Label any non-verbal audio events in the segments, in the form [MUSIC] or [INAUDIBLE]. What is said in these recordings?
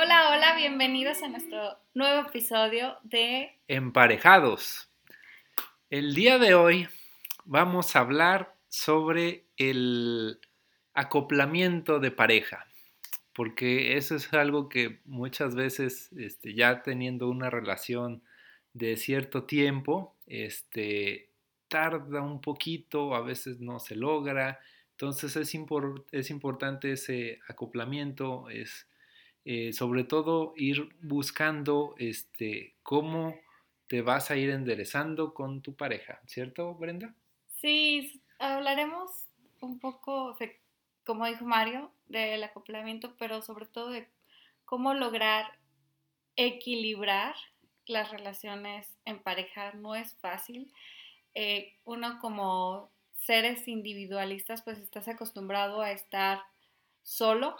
Hola, hola, bienvenidos a nuestro nuevo episodio de Emparejados. El día de hoy vamos a hablar sobre el acoplamiento de pareja, porque eso es algo que muchas veces este, ya teniendo una relación de cierto tiempo, este, tarda un poquito, a veces no se logra, entonces es, es importante ese acoplamiento, es eh, sobre todo ir buscando este, cómo te vas a ir enderezando con tu pareja, ¿cierto, Brenda? Sí, hablaremos un poco, como dijo Mario, del acoplamiento, pero sobre todo de cómo lograr equilibrar las relaciones en pareja. No es fácil. Eh, uno como seres individualistas, pues estás acostumbrado a estar solo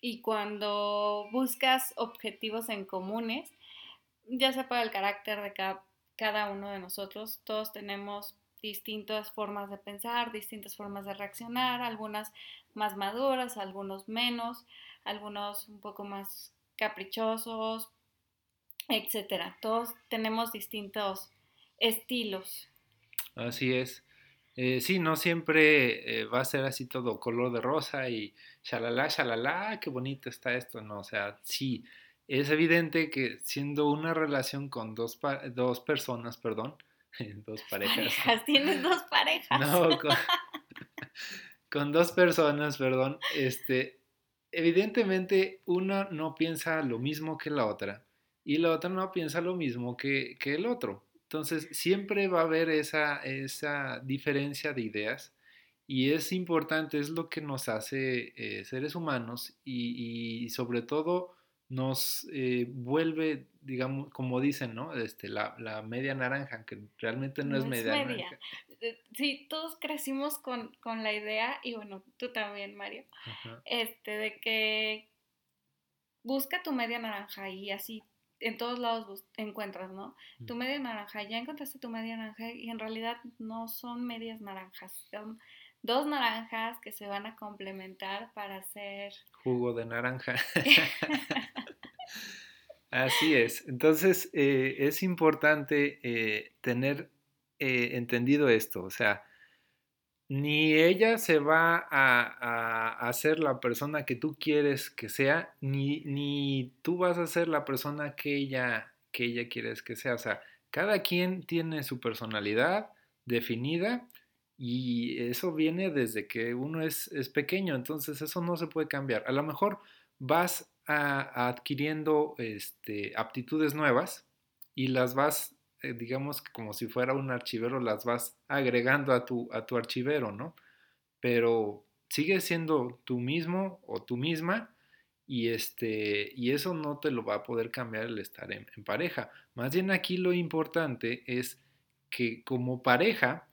y cuando buscas objetivos en comunes, ya sea para el carácter de cada, uno de nosotros, todos tenemos distintas formas de pensar, distintas formas de reaccionar, algunas más maduras, algunos menos, algunos un poco más caprichosos, etcétera. Todos tenemos distintos estilos. Así es. Eh, sí, no siempre eh, va a ser así todo color de rosa y shalala, shalala, qué bonito está esto, no, o sea, sí, es evidente que siendo una relación con dos, dos personas, perdón, [LAUGHS] dos parejas. tienes dos [LAUGHS] parejas. No, con, [LAUGHS] con, dos personas, perdón, este, evidentemente una no piensa lo mismo que la otra y la otra no piensa lo mismo que, que el otro. Entonces, siempre va a haber esa, esa diferencia de ideas y es importante, es lo que nos hace eh, seres humanos y, sobre todo nos eh, vuelve, digamos, como dicen, ¿no? Este, la, la, media naranja, que realmente no, es media, naranja. Eh, sí, todos crecimos con, con, la idea, y bueno, tú también, Mario, este, de que busca tu media naranja y así en todos lados encuentras, ¿no? Tu media naranja, ya encontraste tu media naranja y en realidad no son medias naranjas, son dos naranjas que se van a complementar para hacer jugo de naranja. [LAUGHS] [LAUGHS] Así es. Entonces eh, es importante eh, tener eh, entendido esto, o sea, ni ella se va a, a, ser la persona que tú quieres que sea, ni, ni tú vas a ser la persona que ella, que ella quieres que sea. O sea, cada quien tiene su personalidad definida y eso viene desde que uno es, es pequeño, entonces eso no se puede cambiar. A lo mejor vas a, adquiriendo este, aptitudes nuevas y las vas eh, digamos que como si fuera un archivero, las vas agregando a tu, a tu archivero, ¿no? Pero sigue siendo tú mismo o tú misma y, este, y eso no te lo va a poder cambiar el estar en, pareja. Más bien aquí lo importante es que como pareja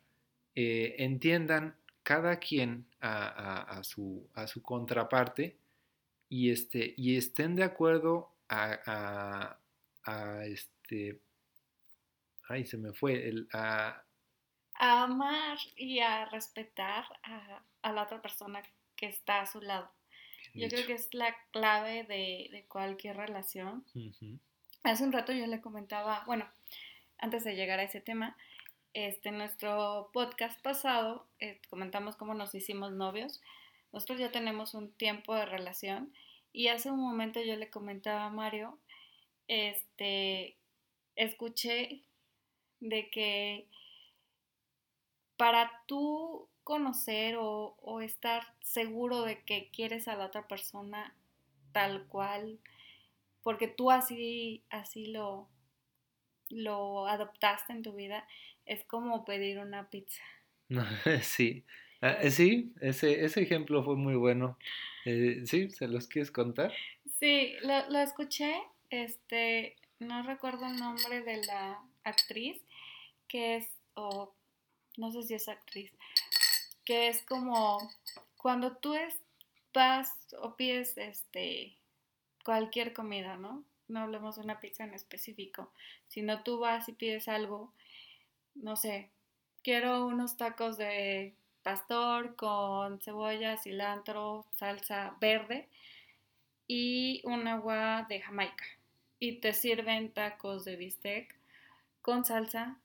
eh, entiendan cada quien a, su, a su contraparte y, este, y estén de acuerdo a, a este, ay, se me fue, el, a... amar y a respetar a, la otra persona que está a su lado. yo creo que es la clave de, cualquier relación. Hace un rato yo le comentaba, bueno, antes de llegar a ese tema, este, en nuestro podcast pasado eh, comentamos cómo nos hicimos novios. Nosotros ya tenemos un tiempo de relación y hace un momento yo le comentaba a Mario, este, escuché de que para tú conocer o, estar seguro de que quieres a la otra persona tal cual, porque tú así, así lo, lo adoptaste en tu vida, es como pedir una pizza. [LAUGHS] Sí, ah, eh, sí, ese, ese ejemplo fue muy bueno. Eh, ¿Sí? ¿Se los quieres contar? Sí, lo, lo escuché, este, no recuerdo el nombre de la actriz, que es, o no sé si es actriz, que es como cuando tú vas o pides este, cualquier comida, ¿no? No hablemos de una pizza en específico, sino tú vas y pides algo, no sé, quiero unos tacos de pastor con cebolla, cilantro, salsa verde. y un agua de Jamaica. Y te sirven tacos de bistec con salsa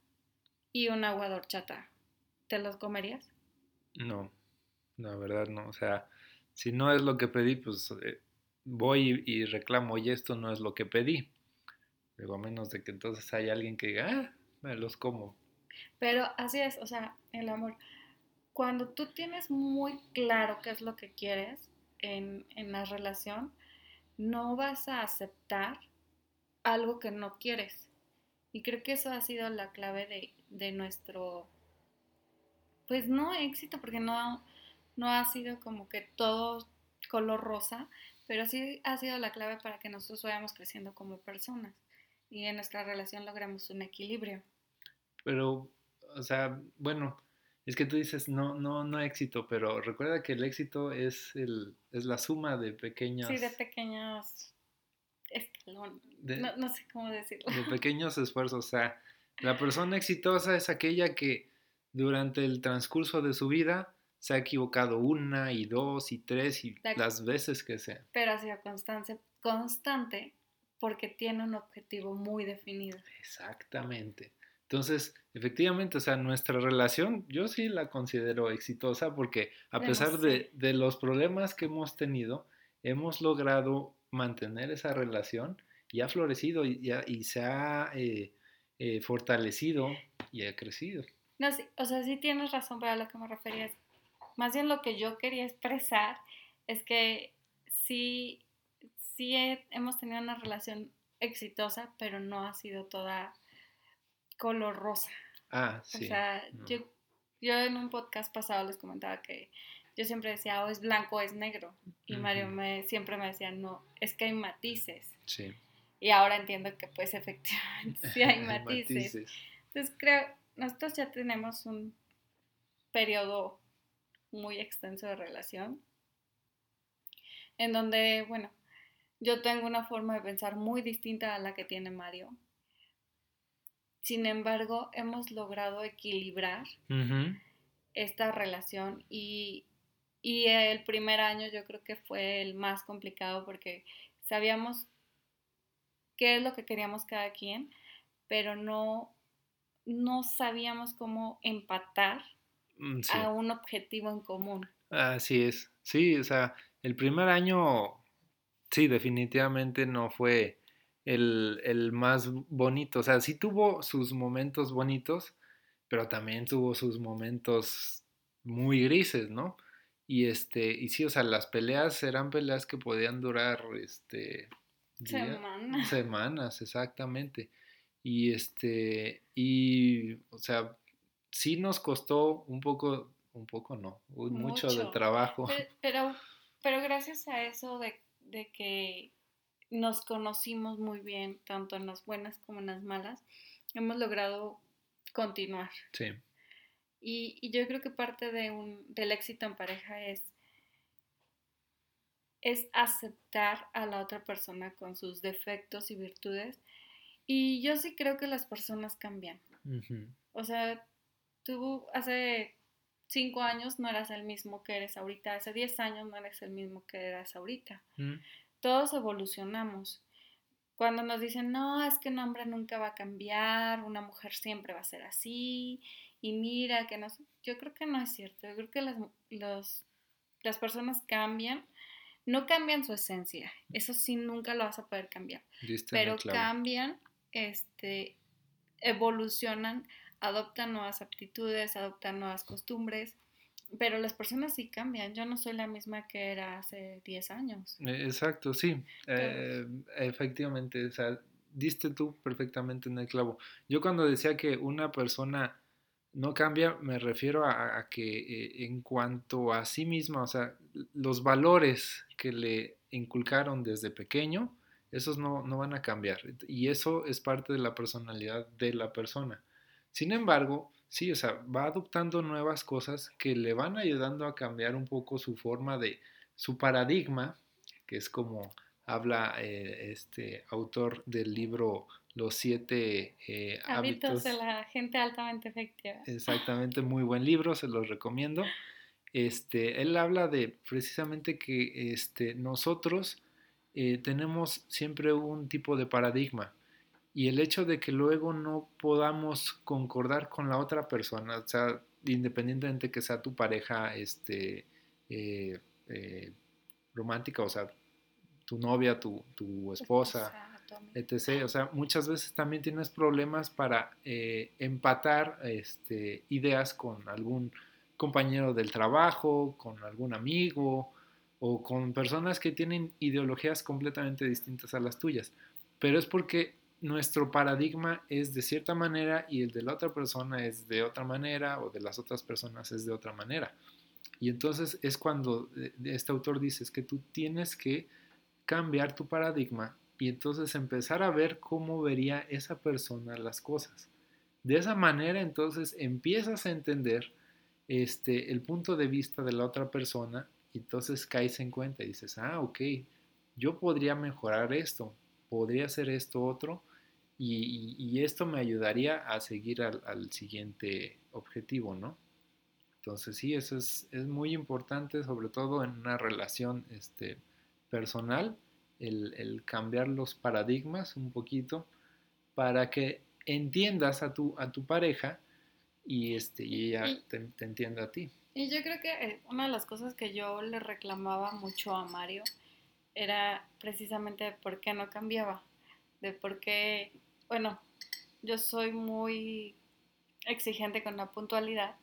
y un agua de horchata. ¿Te los comerías? No, la verdad no. O sea, si no es lo que pedí, pues eh, voy y, reclamo, y esto no es lo que pedí. Luego, a menos de que entonces haya alguien que diga, ah, me los como. Pero así es, o sea, el amor. Cuando tú tienes muy claro qué es lo que quieres en, en la relación, no vas a aceptar algo que no quieres. Y creo que eso ha sido la clave de, de nuestro, pues no éxito, porque no, no ha sido como que todo color rosa, pero sí ha sido la clave para que nosotros vayamos creciendo como personas y en nuestra relación logramos un equilibrio. Pero, o sea, bueno, es que tú dices no, no, no éxito, pero recuerda que el éxito es, el, es la suma de pequeños... Sí, de pequeños escalones. no, no sé cómo decirlo. De pequeños esfuerzos. O sea, la persona exitosa es aquella que durante el transcurso de su vida se ha equivocado una y dos y tres y las veces que sea. Pero ha sido constante, constante porque tiene un objetivo muy definido. Exactamente. Entonces, efectivamente, o sea, nuestra relación yo sí la considero exitosa porque a pesar de, de, los problemas que hemos tenido, hemos logrado mantener esa relación y ha florecido y, y se ha eh, eh, fortalecido y ha crecido. No, sí, o sea, sí tienes razón para lo que me referías. Más bien lo que yo quería expresar es que sí, sí hemos tenido una relación exitosa, pero no ha sido toda color rosa. Ah, sí. O sea, yo, yo en un podcast pasado les comentaba que yo siempre decía, o es blanco o es negro. Y Mario me, siempre me decía, no, es que hay matices. Sí. Y ahora entiendo que pues efectivamente sí hay [LAUGHS] matices. Entonces creo, nosotros ya tenemos un periodo muy extenso de relación, en donde, bueno, yo tengo una forma de pensar muy distinta a la que tiene Mario. Sin embargo, hemos logrado equilibrar esta relación y, y, el primer año yo creo que fue el más complicado porque sabíamos qué es lo que queríamos cada quien, pero no, no sabíamos cómo empatar Mm, a un objetivo en común. Así es, sí, o sea, el primer año, sí, definitivamente no fue el, el, más bonito, o sea, sí tuvo sus momentos bonitos, pero también tuvo sus momentos muy grises, ¿no? Y este, y sí, o sea, las peleas eran peleas que podían durar, este, semanas. Semanas, exactamente. Y este, y, o sea, sí nos costó un poco, un poco no, mucho, de trabajo. Pero, pero, gracias a eso de, de, que nos conocimos muy bien, tanto en las buenas como en las malas, hemos logrado continuar. Sí. Y, y yo creo que parte de un, del éxito en pareja es, es aceptar a la otra persona con sus defectos y virtudes. Y yo sí creo que las personas cambian. O sea, tú hace cinco años no eras el mismo que eres ahorita, hace diez años no eres el mismo que eras ahorita. Mm. Todos evolucionamos. Cuando nos dicen, no, es que un hombre nunca va a cambiar, una mujer siempre va a ser así, y mira que no, yo creo que no es cierto, yo creo que las, las personas cambian, no cambian su esencia, eso sí nunca lo vas a poder cambiar, pero cambian, este, evolucionan adoptan nuevas aptitudes, adoptan nuevas costumbres, pero las personas sí cambian. Yo no soy la misma que era hace 10 años. E, exacto, sí. Eh, efectivamente, o sea, diste tú perfectamente en el clavo. Yo cuando decía que una persona no cambia, me refiero a, que eh, en cuanto a sí misma, o sea, los valores que le inculcaron desde pequeño, esos no, no van a cambiar. Y eso es parte de la personalidad de la persona. Sin embargo, sí, o sea, va adoptando nuevas cosas que le van ayudando a cambiar un poco su forma de, su paradigma, que es como habla eh, este autor del libro Los siete eh, hábitos, de la gente altamente efectiva. Exactamente, muy buen libro, se los recomiendo. Este, él habla de precisamente que este, nosotros eh, tenemos siempre un tipo de paradigma y el hecho de que luego no podamos concordar con la otra persona, o sea, independientemente que sea tu pareja este, eh, eh, romántica, o sea, tu novia, tu, tu esposa, etc. O sea, muchas veces también tienes problemas para empatar este, ideas con algún compañero del trabajo, con algún amigo o con personas que tienen ideologías completamente distintas a las tuyas. Pero es porque nuestro paradigma es de cierta manera y el de la otra persona es de otra manera o de las otras personas es de otra manera. Y entonces es cuando eh, este autor dice es que tú tienes que cambiar tu paradigma y entonces empezar a ver cómo vería esa persona las cosas. De esa manera entonces empiezas a entender este, el punto de vista de la otra persona y entonces caes en cuenta y dices, ah, ok, yo podría mejorar esto, podría hacer esto otro y, esto me ayudaría a seguir al, siguiente objetivo, ¿no? Entonces sí, eso es, muy importante, sobre todo en una relación este, personal, el, cambiar los paradigmas un poquito para que entiendas a tu, a tu pareja y, este, y ella te, te entienda a ti. Y yo creo que eh, una de las cosas que yo le reclamaba mucho a Mario era precisamente por qué no cambiaba, de por qué, bueno, yo soy muy exigente con la puntualidad,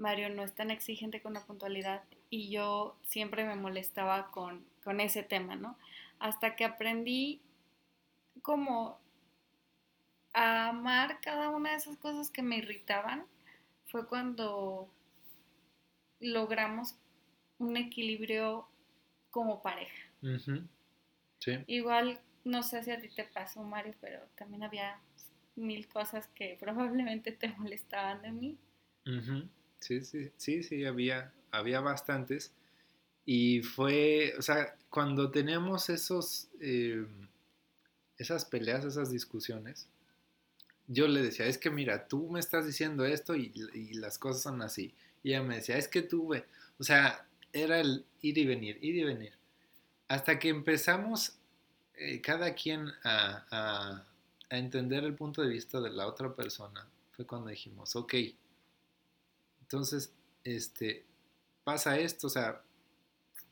Mario no es tan exigente con la puntualidad y yo siempre me molestaba con, con ese tema, ¿no? Hasta que aprendí como a amar cada una de esas cosas que me irritaban, fue cuando logramos un equilibrio como pareja. Igual, no sé si a ti te pasó, Mario, pero también había mil cosas que probablemente te [LAUGHS] molestaban de mí. Sí, sí, sí, sí, había, había bastantes. Y fue, o sea, cuando teníamos esos, eh, esas peleas, esas discusiones, yo le decía, es que mira, tú me estás diciendo esto y, y las cosas son así. Y ella me decía, es que tuve, o sea, era el ir y venir, ir y venir. Hasta que empezamos eh, cada quien a, a, entender el punto de vista de la otra persona, fue cuando dijimos, ok, entonces, este, pasa esto, o sea,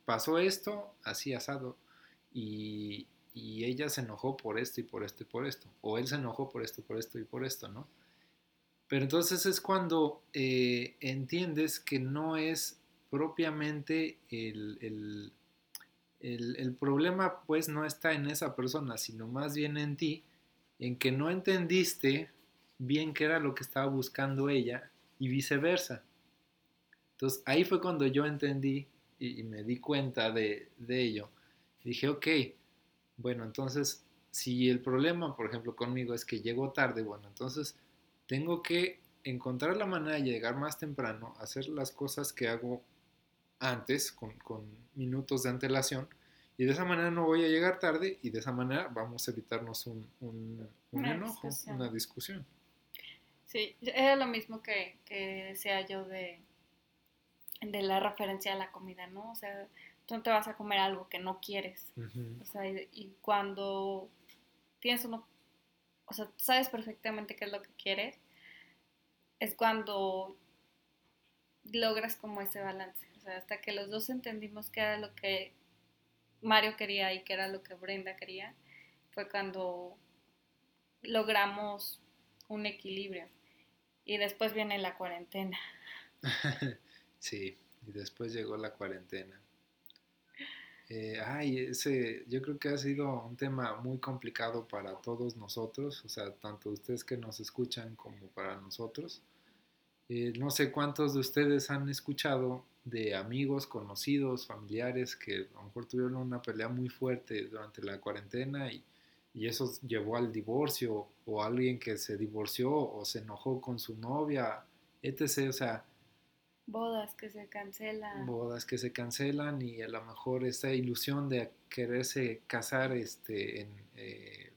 pasó esto, así asado, y, y ella se enojó por esto y por esto y por esto, o él se enojó por esto, por esto y por esto, ¿no? Pero entonces es cuando eh, entiendes que no es propiamente el, el, problema, pues no está en esa persona, sino más bien en ti, en que no entendiste bien qué era lo que estaba buscando ella y viceversa. Entonces ahí fue cuando yo entendí y, me di cuenta de, de ello. dije, ok, bueno, entonces si el problema, por ejemplo, conmigo es que llego tarde, bueno, entonces tengo que encontrar la manera de llegar más temprano, hacer las cosas que hago antes, con, minutos de antelación, y de esa manera no voy a llegar tarde y de esa manera vamos a evitarnos un, enojo, una discusión. Sí, era lo mismo que, decía yo de, de la referencia a la comida, ¿no? O sea, tú no te vas a comer algo que no quieres. O sea, y, y, cuando tienes uno o sea, sabes perfectamente qué es lo que quieres, es cuando logras como ese balance. O sea, hasta que los dos entendimos qué era lo que Mario quería y qué era lo que Brenda quería, fue cuando logramos un equilibrio. Y después viene la cuarentena. [LAUGHS] sí, y después llegó la cuarentena. Eh, ay, ese, yo creo que ha sido un tema muy complicado para todos nosotros, o sea, tanto ustedes que nos escuchan como para nosotros. Eh, no sé cuántos de ustedes han escuchado de amigos, conocidos, familiares que a lo mejor tuvieron una pelea muy fuerte durante la cuarentena y, y eso llevó al divorcio o alguien que se divorció o se enojó con su novia, etc. O sea, Bodas que se cancelan. Bodas que se cancelan y a lo mejor esa ilusión de quererse casar este, en, eh,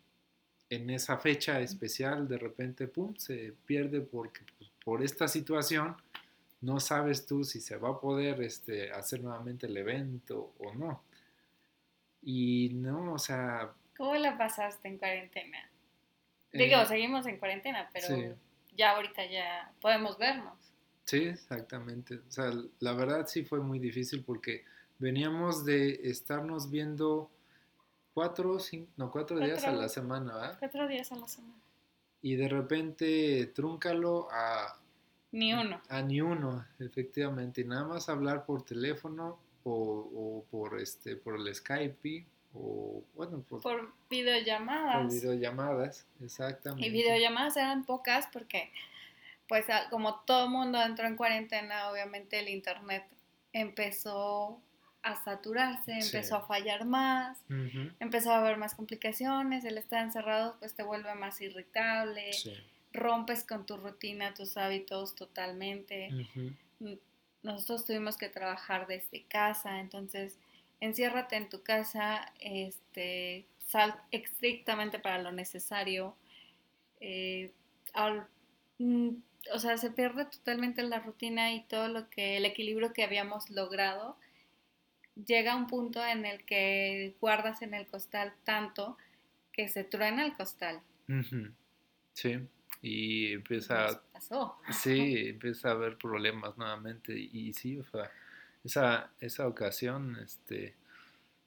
en esa fecha especial, de repente, pum, se pierde porque pues, por esta situación no sabes tú si se va a poder este, hacer nuevamente el evento o no. Y no, o sea... ¿Cómo la pasaste en cuarentena? Digo, eh, seguimos en cuarentena, pero sí. ya ahorita ya podemos vernos. Sí, exactamente. O sea, la verdad sí fue muy difícil porque veníamos de estarnos viendo cuatro, cinco, no, cuatro días a la semana, ¿verdad? Cuatro días a la semana. Y de repente trúncalo a, Ni uno. a ni uno, efectivamente. Y nada más hablar por teléfono o, o por este, por el Skype o bueno, por, por Por videollamadas. videollamadas, exactamente. Y videollamadas eran pocas porque, pues, como todo mundo entró en cuarentena, obviamente el internet empezó a saturarse, Sí. empezó a fallar más, empezó a haber más complicaciones, el estar encerrado pues te vuelve más irritable, sí. rompes con tu rutina, tus hábitos totalmente. Nosotros tuvimos que trabajar desde casa, entonces enciérrate en tu casa, este, sal estrictamente para lo necesario. eh, al- o sea, se pierde totalmente la rutina y todo lo que, el equilibrio que habíamos logrado. Llega un punto en el que guardas en el costal tanto que se truena el costal. Sí. Y Nos empieza pasó. Sí, empieza a haber problemas nuevamente y sí, o sea, esa, esa ocasión, este,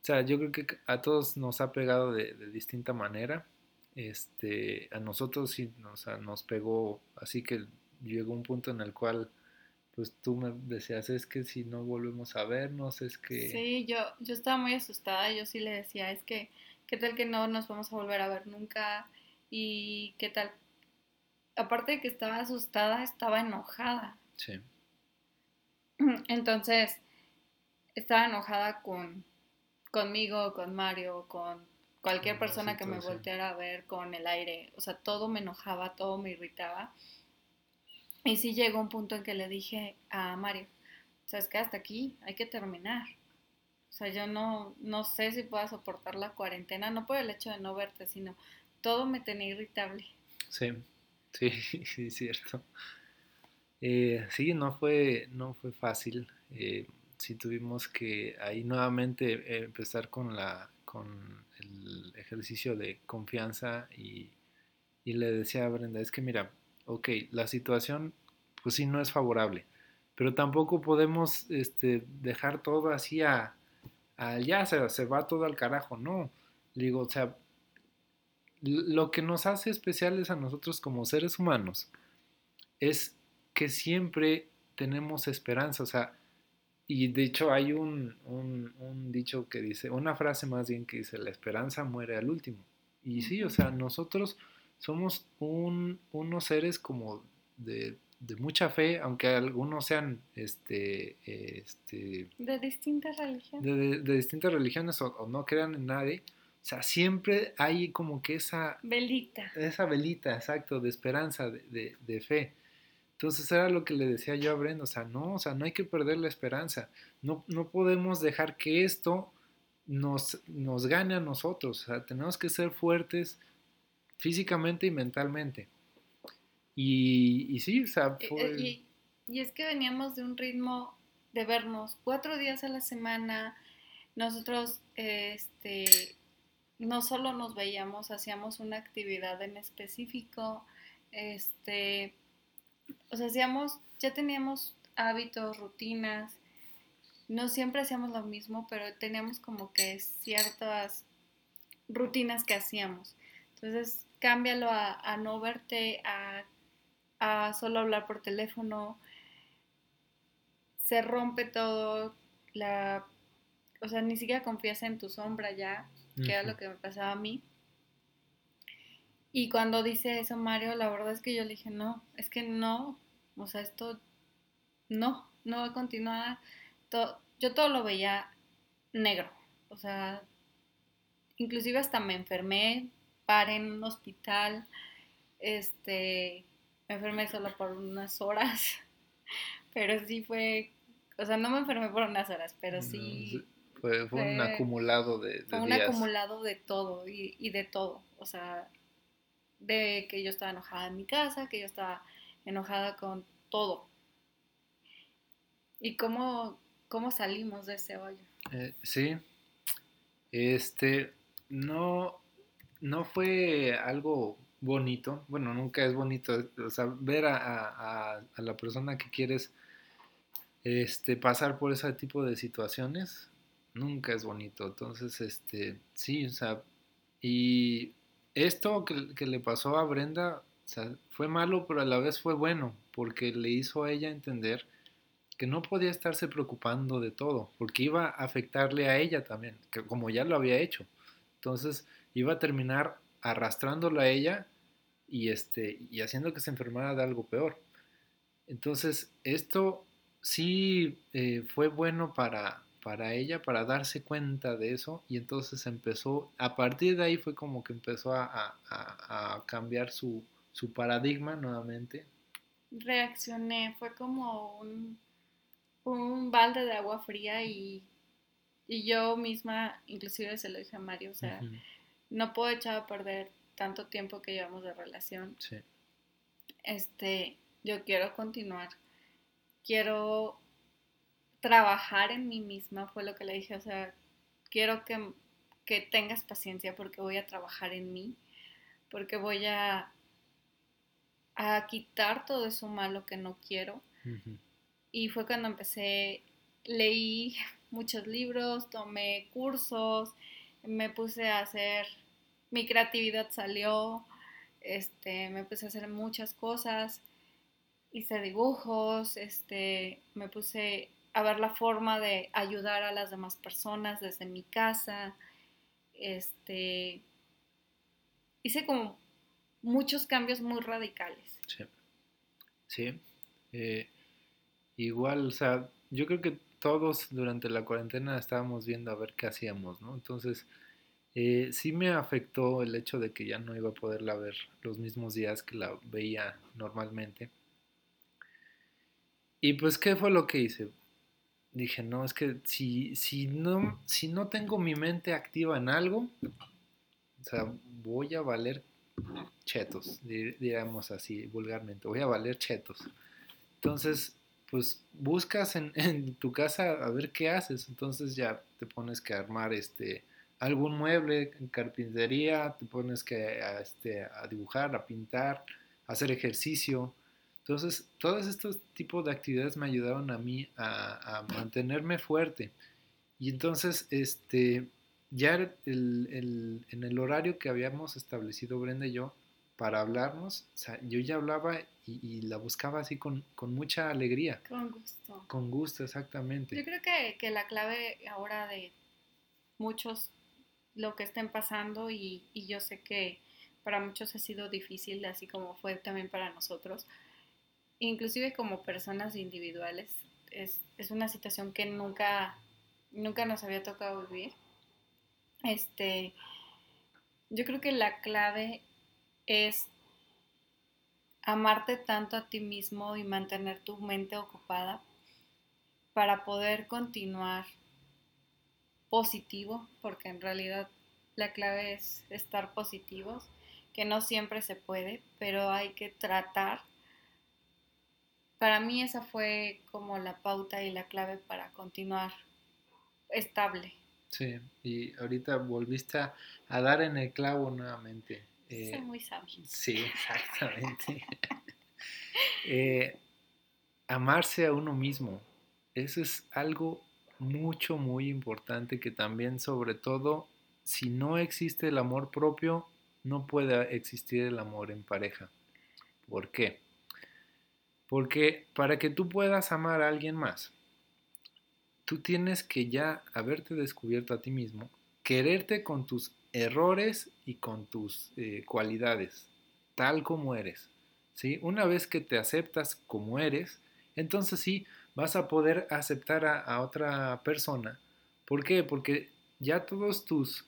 o sea, yo creo que a todos nos ha pegado de, de distinta manera, este, a nosotros sí, o sea, nos pegó, así que llegó un punto en el cual, pues tú me decías, es que si no volvemos a vernos, es que, Sí, yo, yo estaba muy asustada, yo sí le decía, es que, ¿qué tal que no nos vamos a volver a ver nunca? Y qué tal, aparte de que estaba asustada, estaba enojada. sí, [CLEARS THROAT] Entonces, estaba enojada con, conmigo, con Mario, con cualquier persona que me volteara a ver, con el aire, o sea, todo me enojaba, todo me irritaba. Y sí llegó un punto en que le dije a Mario, sabes que hasta aquí hay que terminar. O sea, yo no, no sé si pueda soportar la cuarentena, no por el hecho de no verte, sino todo me tenía irritable. sí, sí, [LAUGHS] sí, es cierto. Eh, sí, no fue, no fue fácil. eh, sí tuvimos que ahí nuevamente eh, empezar con la, con ejercicio de confianza y, y le decía a Brenda, es que mira, ok, la situación pues sí no es favorable, pero tampoco podemos este, dejar todo así a, a ya se, se va todo al carajo, no. Digo, o sea, lo que nos hace especiales a nosotros como seres humanos es que siempre tenemos esperanza, o sea, y de hecho hay un, un- un dicho que dice, una frase más bien que dice, la esperanza muere al último. Y sí, o sea, nosotros somos un- unos seres como de, de mucha fe, aunque algunos sean este, este, De distintas religiones. de, de- de distintas religiones o, o no crean en nadie, o sea, siempre hay como que esa, Velita. esa velita, exacto, de esperanza, de, de- de fe. Entonces era lo que le decía yo a Brenda, o sea, no, o sea, no hay que perder la esperanza. No, no podemos dejar que esto nos, nos gane a nosotros. O sea, tenemos que ser fuertes físicamente y mentalmente. Y, y sí, o sea, fue... eh, Y, y es que veníamos de un ritmo de vernos cuatro días a la semana. Nosotros, este, no solo nos veíamos, hacíamos una actividad en específico. Este, o sea, hacíamos, ya teníamos hábitos, rutinas. No siempre hacíamos lo mismo, pero teníamos como que ciertas rutinas que hacíamos. Entonces, cámbialo a, a no verte, a a solo hablar por teléfono, se rompe todo, la, o sea, ni siquiera confías en tu sombra ya, que era Ujú. lo que me pasaba a mí. Y cuando dice eso Mario, la verdad es que yo le dije, no, es que no, o sea, esto no, no va a continuar. To- yo todo lo veía negro, o sea, inclusive hasta me enfermé, paré en un hospital, este, me enfermé solo por unas horas, [LAUGHS] pero sí fue, o sea, no me enfermé por unas horas, pero sí fue, fue un acumulado de, de fue un días. acumulado de todo y, y de todo, o sea, de que yo estaba enojada en mi casa, que yo estaba enojada con todo. ¿Y cómo, cómo salimos de ese hoyo? Eh, sí. Este, no, no fue algo bonito. Bueno, nunca es bonito. O sea, ver a, la persona que quieres este, pasar por ese tipo de situaciones nunca es bonito. Entonces, este, sí, o sea, y esto que, le pasó a Brenda, fue malo, pero a la vez fue bueno, porque le hizo a ella entender que no podía estarse preocupando de todo, porque iba a afectarle a ella también, que como ya lo había hecho. Entonces iba a terminar arrastrándola a ella y, este, y haciendo que se enfermara de algo peor. Entonces esto sí eh, fue bueno para, para ella, para darse cuenta de eso y entonces empezó, a partir de ahí fue como que empezó a, a cambiar su, su paradigma nuevamente. Reaccioné, fue como un un balde de agua fría y, yo misma, inclusive se lo dije a Mario, o sea, no puedo echar a perder tanto tiempo que llevamos de relación. Sí. Este, yo quiero continuar, quiero trabajar en mí misma, fue lo que le dije, o sea, quiero que, tengas paciencia porque voy a trabajar en mí, porque voy a, a quitar todo eso malo que no quiero. Y fue cuando empecé, leí muchos libros, tomé cursos, me puse a hacer, mi creatividad salió, este, me puse a hacer muchas cosas, hice dibujos, este, me puse a ver la forma de ayudar a las demás personas desde mi casa, este, hice como muchos cambios muy radicales. Sí, sí. Eh, igual, o sea, yo creo que todos durante la cuarentena estábamos viendo a ver qué hacíamos, ¿no? Entonces, eh, sí me afectó el hecho de que ya no iba a poderla ver los mismos días que la veía normalmente. Y pues, ¿qué fue lo que hice? Dije, no, es que si, si, no, si no tengo mi mente activa en algo, o sea, voy a valer chetos, diríamos así vulgarmente, voy a valer chetos. Entonces, pues buscas [LAUGHS] en, tu casa a ver qué haces. Entonces ya te pones que armar este algún mueble en carpintería, te pones que a, este, a dibujar, a pintar, a hacer ejercicio. Entonces, todos estos tipos de actividades me ayudaron a mí a, mantenerme fuerte. Y entonces, este, ya en el horario que habíamos establecido Brenda y yo, para hablarnos, o sea, yo ya hablaba y, la buscaba así con, mucha alegría. Con gusto. Con gusto, exactamente. Yo creo que, la clave ahora de muchos lo que estén pasando y, yo sé que para muchos ha sido difícil, así como fue también para nosotros, inclusive como personas individuales, es, es una situación que nunca, nunca nos había tocado vivir. Este, yo creo que la clave es amarte tanto a ti mismo y mantener tu mente ocupada para poder continuar positivo, porque en realidad la clave es estar positivos, que no siempre se puede, pero hay que tratar. Para mí esa fue como la pauta y la clave para continuar estable. Sí, y ahorita volviste a dar en el clavo nuevamente. Eh, muy sabio. Sí, exactamente. [LAUGHS] Eh, amarse a uno mismo, eso es algo mucho, muy importante que también, sobre todo, si no existe el amor propio, no puede existir el amor en pareja. ¿Por qué? Porque para que tú puedas amar a alguien más, tú tienes que ya haberte descubierto a ti mismo, quererte con tus errores y con tus eh, cualidades, tal como eres. ¿sí? Una vez que te aceptas como eres, entonces sí vas a poder aceptar a, otra persona. ¿Por qué? Porque ya todos tus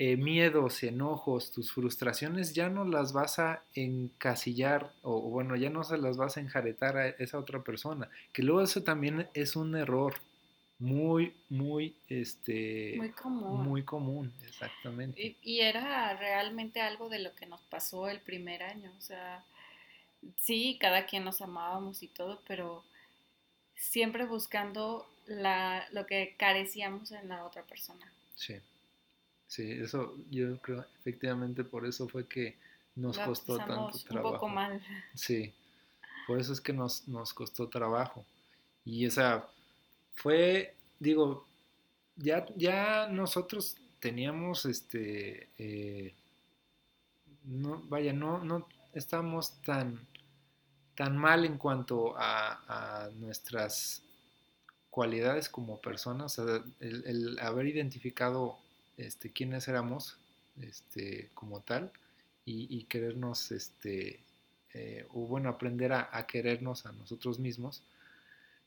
eh, miedos, enojos, tus frustraciones ya no las vas a encasillar o bueno, ya no se las vas a enjaretar a esa otra persona. Que luego eso también es un error muy, muy, este... Muy común. Muy común, exactamente. Y, era realmente algo de lo que nos pasó el primer año, o sea, sí, cada quien nos amábamos y todo, pero siempre buscando la, lo que carecíamos en la otra persona. Sí, Sí, eso yo creo, efectivamente por eso fue que nos La costó tanto pasamos un trabajo. poco mal. Sí, por eso es que nos, nos costó trabajo. Y esa fue, digo, ya, ya nosotros teníamos este, eh, no, vaya, no, no estamos tan, tan mal en cuanto a, a nuestras cualidades como personas, o sea, el, el haber identificado este, quiénes éramos este, como tal y, y querernos, este, eh, o bueno, aprender a, a, querernos a nosotros mismos.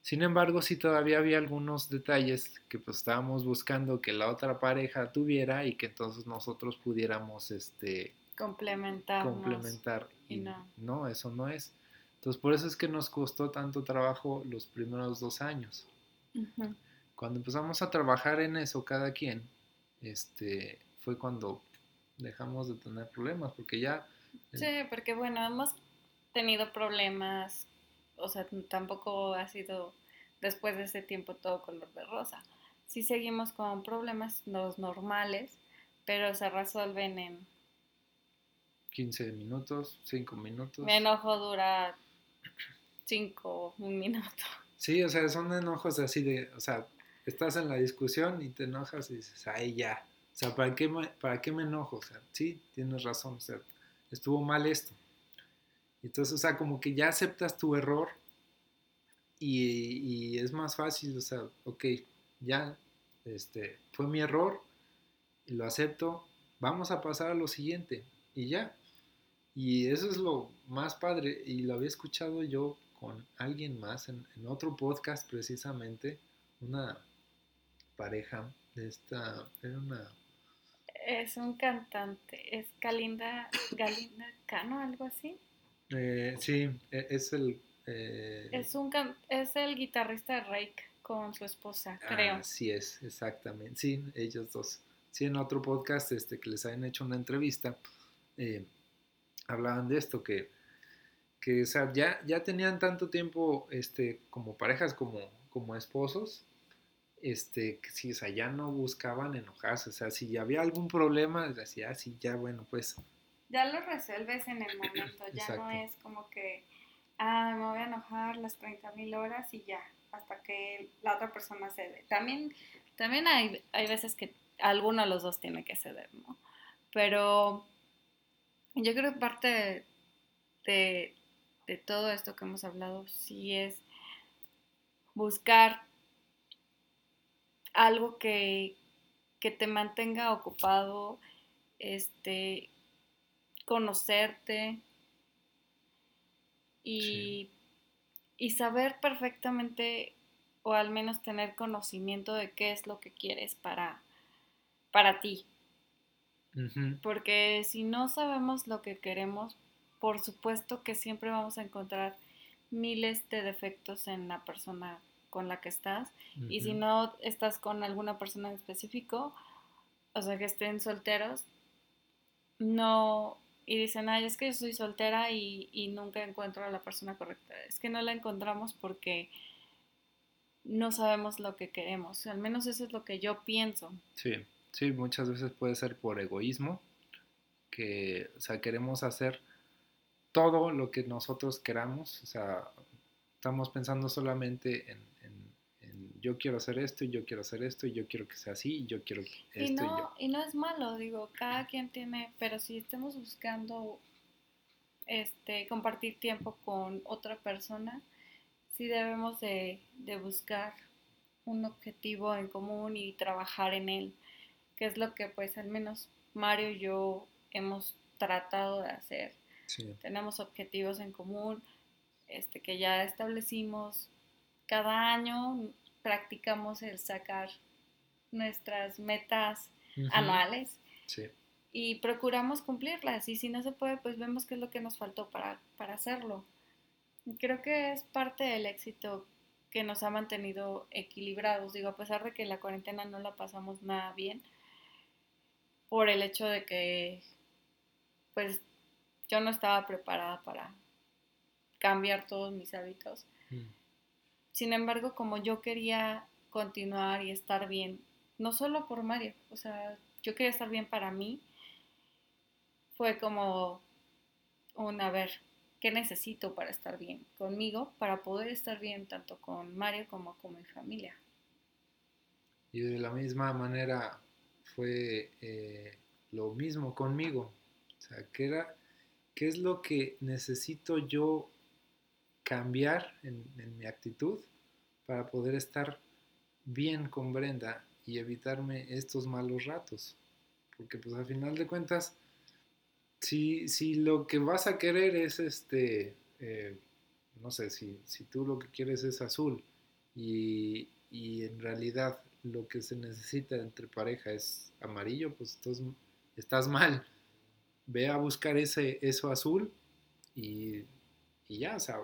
Sin embargo, sí todavía había algunos detalles que pues estábamos buscando que la otra pareja tuviera y que entonces nosotros pudiéramos este, complementar. Y, y no. no, eso no es. Entonces, por eso es que nos costó tanto trabajo los primeros dos años. Uh -huh. Cuando empezamos a trabajar en eso cada quien, este, fue cuando dejamos de tener problemas, porque ya... Sí, porque bueno, hemos tenido problemas, o sea, tampoco ha sido después de ese tiempo todo color de rosa. Sí seguimos con problemas, los normales, pero se resuelven en... 15 minutos, 5 minutos. Mi enojo dura 5, un minuto. Sí, o sea, son enojos así de, o sea, estás en la discusión y te enojas y dices, ay, ya. O sea, ¿para qué me, para qué me enojo? O sea, sí, tienes razón, o sea, estuvo mal esto. Entonces, o sea, como que ya aceptas tu error y, y es más fácil, o sea, ok, ya, este, fue mi error, lo acepto, vamos a pasar a lo siguiente y ya. Y eso es lo más padre y lo había escuchado yo con alguien más en, en otro podcast precisamente, una pareja de esta, era una... Es un cantante, es Galinda, Galinda Cano, algo así. Eh, sí, es el... Eh, es, un, es el guitarrista de Rake con su esposa, creo. Así es, exactamente. Sí, ellos dos. Sí, en otro podcast este, que les habían hecho una entrevista, eh, hablaban de esto, que, que o sea, ya, ya tenían tanto tiempo este, como parejas, como, como esposos, este, sí, o sea, ya no buscaban enojarse, o sea, si había algún problema, decía, ah, sí, ya, bueno, pues... Ya lo resuelves en el momento, ya Exacto. no es como que, ah, me voy a enojar las 30 mil horas y ya, hasta que la otra persona cede. También, también hay, hay veces que alguno de los dos tiene que ceder, ¿no? Pero yo creo que parte de, de, de todo esto que hemos hablado sí es buscar algo que, que, te mantenga ocupado, este, conocerte y, sí. y, saber perfectamente o al menos tener conocimiento de qué es lo que quieres para, para ti. Uh -huh. Porque si no sabemos lo que queremos, por supuesto que siempre vamos a encontrar miles de defectos en la persona con la que estás. Uh -huh. Y si no estás con alguna persona en específico, o sea, que estén solteros, no... Y dicen, ay, es que yo soy soltera y, y nunca encuentro a la persona correcta. Es que no la encontramos porque no sabemos lo que queremos. Al menos eso es lo que yo pienso. Sí, sí, muchas veces puede ser por egoísmo, que, o sea, queremos hacer todo lo que nosotros queramos, o sea, estamos pensando solamente en, en, en, yo quiero hacer esto, y yo quiero hacer esto, y yo quiero que sea así, y yo quiero esto. Y no, y, yo. y no es malo, digo, cada quien tiene, pero si estamos buscando este, compartir tiempo con otra persona, sí debemos de, de buscar un objetivo en común y trabajar en él, que es lo que pues al menos Mario y yo hemos tratado de hacer. Sí. Tenemos objetivos en común este, que ya establecimos. Cada año practicamos el sacar nuestras metas uh -huh. anuales sí. y procuramos cumplirlas. Y si no se puede, pues vemos qué es lo que nos faltó para, para hacerlo. Creo que es parte del éxito que nos ha mantenido equilibrados. Digo, a pesar de que la cuarentena no la pasamos nada bien, por el hecho de que, pues, yo no estaba preparada para cambiar todos mis hábitos. Mm. Sin embargo, como yo quería continuar y estar bien, no solo por Mario, o sea, yo quería estar bien para mí, fue como un, a ver, ¿qué necesito para estar bien conmigo, para poder estar bien tanto con Mario como con mi familia? Y de la misma manera fue eh, lo mismo conmigo. O sea, ¿qué, era, ¿qué es lo que necesito yo cambiar en, mi actitud para poder estar bien con Brenda y evitarme estos malos ratos? Porque pues al final de cuentas, si, si lo que vas a querer es este, eh, no sé, si, si, tú lo que quieres es azul y, y, en realidad lo que se necesita entre pareja es amarillo, pues entonces estás mal. Ve a buscar ese, eso azul y, y ya, o sea,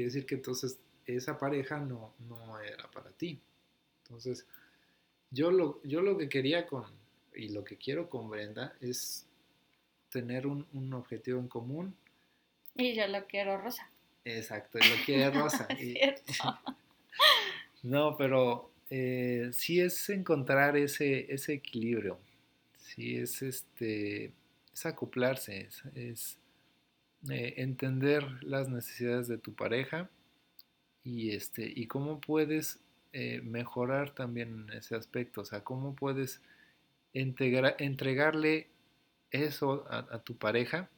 quiere decir que entonces esa pareja no, no era para ti. Entonces, yo lo, yo lo que quería con, y lo que quiero con Brenda es tener un, un objetivo en común. Y yo lo quiero rosa. Exacto, lo quiero [LAUGHS] rosa. y, [LAUGHS] no, pero eh, sí es encontrar ese, ese equilibrio. Sí es este es acoplarse, es, es eh, entender las necesidades de tu pareja y este y cómo puedes eh, mejorar también ese aspecto, o sea, cómo puedes integra, entregarle eso a, tu pareja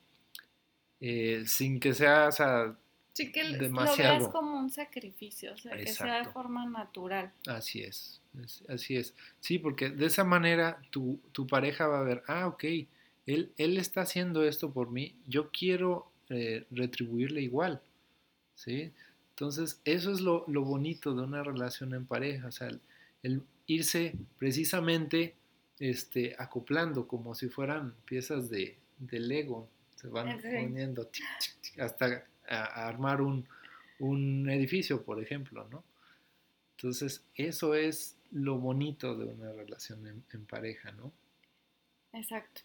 eh, sin que sea, o sea, sí, que demasiado. lo veas como un sacrificio, o sea, que sea de forma natural. Así es, así es. Sí, porque de esa manera tu, tu, pareja va a ver, ah, ok, él, él está haciendo esto por mí, yo quiero eh, retribuirle igual, ¿sí? Entonces, eso es lo, lo, bonito de una relación en pareja, o sea, el irse precisamente este, acoplando como si fueran piezas de, Lego. Se van poniendo hasta armar un, edificio, por ejemplo, ¿no? Entonces, eso es lo bonito de una relación en, pareja, ¿no? Exacto.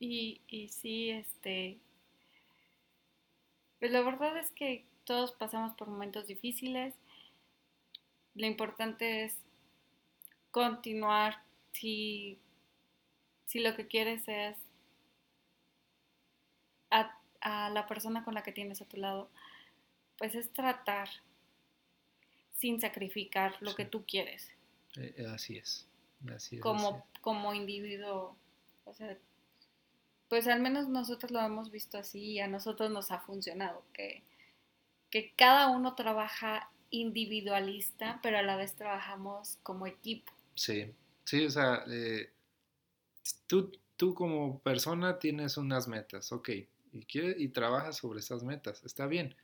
Y, y sí, este, pues la verdad es que todos pasamos por momentos difíciles. Lo importante es continuar si, si lo que quieres es a, la persona con la que tienes a tu lado, pues es tratar sin sacrificar lo que tú quieres. Eh, eh, así es. Así como, como individuo, o sea, pues al menos nosotros lo hemos visto así y a nosotros nos ha funcionado, que, que cada uno trabaja individualista, pero a la vez trabajamos como equipo. Sí, Sí, o sea, eh, tú, tú como persona tienes unas metas, ok, y, y trabajas sobre esas metas, está bien.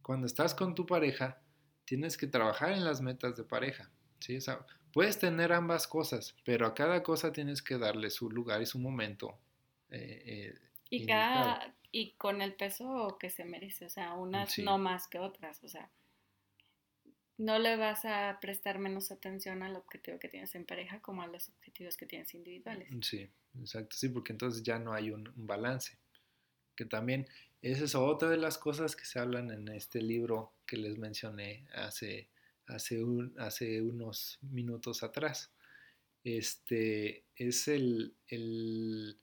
Cuando estás con tu pareja, tienes que trabajar en las metas de pareja, ¿sí? O sea, puedes tener ambas cosas, pero a cada cosa tienes que darle su lugar y su momento. Eh, eh, y, cada, y con el peso que se merece, o sea, unas no más que otras, o sea, no le vas a prestar menos atención al objetivo que tienes en pareja como a los objetivos que tienes individuales. Sí, exacto, sí, porque entonces ya no hay un, balance. Que también esa es otra de las cosas que se hablan en este libro que les mencioné hace, hace, un, hace unos minutos atrás. Este es el, el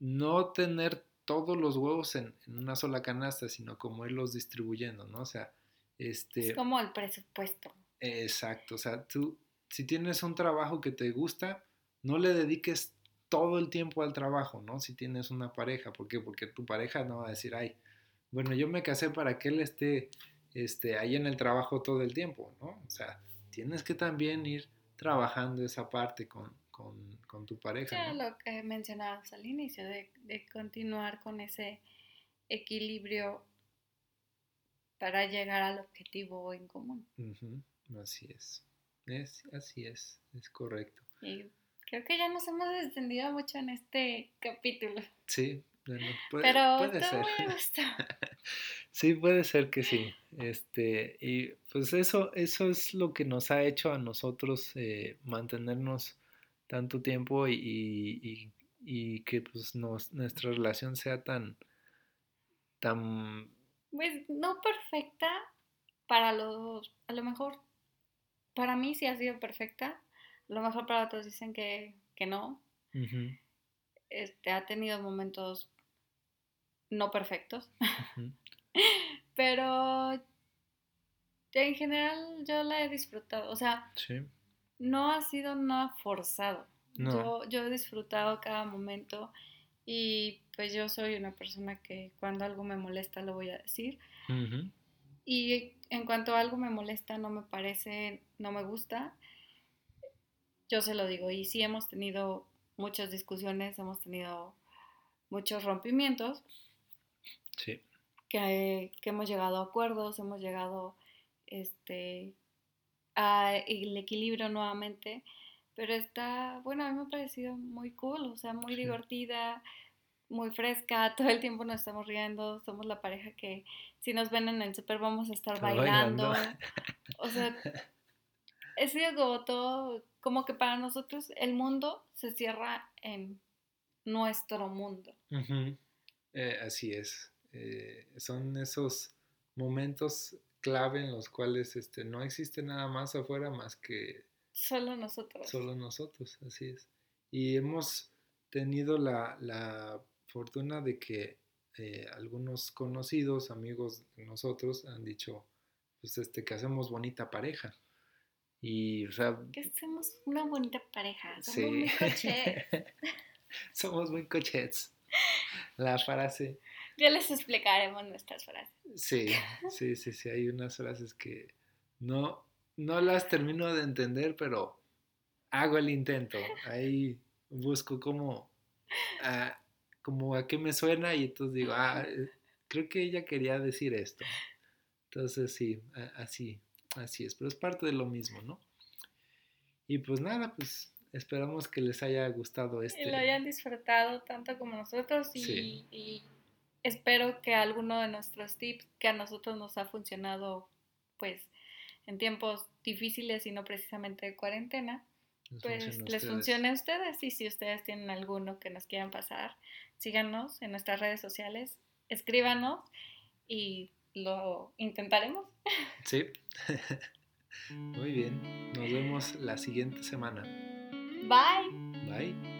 no tener todos los huevos en, en, una sola canasta, sino como irlos distribuyendo, ¿no? O sea, este, es como el presupuesto. Exacto, o sea, tú, si tienes un trabajo que te gusta, no le dediques todo el tiempo al trabajo, ¿no? Si tienes una pareja, ¿por qué? Porque tu pareja no va a decir, ay, bueno, yo me casé para que él esté este, ahí en el trabajo todo el tiempo, ¿no? O sea, tienes que también ir trabajando esa parte con, tu pareja. Ya lo que mencionabas al inicio, de, de continuar con ese equilibrio para llegar al objetivo en común. Así es. es. Así es, es correcto. Y creo que ya nos hemos extendido mucho en este capítulo. Sí, puede, pero puede ser. [LAUGHS] sí, puede ser que sí. Este, y pues eso, eso es lo que nos ha hecho a nosotros eh, mantenernos tanto tiempo y, y, que pues nos, nuestra relación sea tan, tan pues no perfecta para los, a lo mejor para mí sí ha sido perfecta, a lo mejor para otros dicen que, que no. Este, ha tenido momentos no perfectos, [LAUGHS] pero en general yo la he disfrutado. O sea, Sí, no ha sido nada forzado. no. Yo, yo he disfrutado cada momento y pues yo soy una persona que cuando algo me molesta lo voy a decir. Y en cuanto algo me molesta, no me parece, no me gusta, yo se lo digo. Y sí hemos tenido muchas discusiones, hemos tenido muchos rompimientos, Sí, que, que hemos llegado a acuerdos, hemos llegado este, el equilibrio nuevamente. Pero está, bueno, a mí me ha parecido muy cool, o sea, muy sí. divertida, muy fresca, [LAUGHS] todo el tiempo nos estamos riendo, somos la pareja que si nos ven en el súper vamos a estar bailando. bailando. [LAUGHS] O sea, es sido como todo, como que para nosotros el mundo se cierra en nuestro mundo. Eh, así es. Eh, son esos momentos clave en los cuales este, no existe nada más afuera más que Solo nosotros. solo nosotros, así es. Y hemos tenido la, la fortuna de que eh, algunos conocidos, amigos de nosotros, han dicho pues, este, que hacemos bonita pareja. Y, o sea, Que somos una bonita pareja, somos sí. muy coche. [LAUGHS] Somos muy cochets. La frase. Ya les explicaremos nuestras frases. Sí, sí, sí, sí. Hay unas frases que no, no las termino de entender, pero hago el intento. Ahí busco cómo, a, como a qué me suena y entonces digo, ah, eh, creo que ella quería decir esto. Entonces sí, así, así es. Pero es parte de lo mismo, ¿no? Y pues nada, pues esperamos que les haya gustado Y lo este. hayan disfrutado tanto como nosotros y, Sí. y espero que alguno de nuestros tips que a nosotros nos ha funcionado pues en tiempos difíciles y no precisamente de cuarentena, les pues funcione les funcione a ustedes y si ustedes tienen alguno que nos quieran pasar, síganos en nuestras redes sociales, escríbanos y lo intentaremos. [LAUGHS] Sí. [LAUGHS] Muy bien. Nos vemos la siguiente semana. Bye. Bye.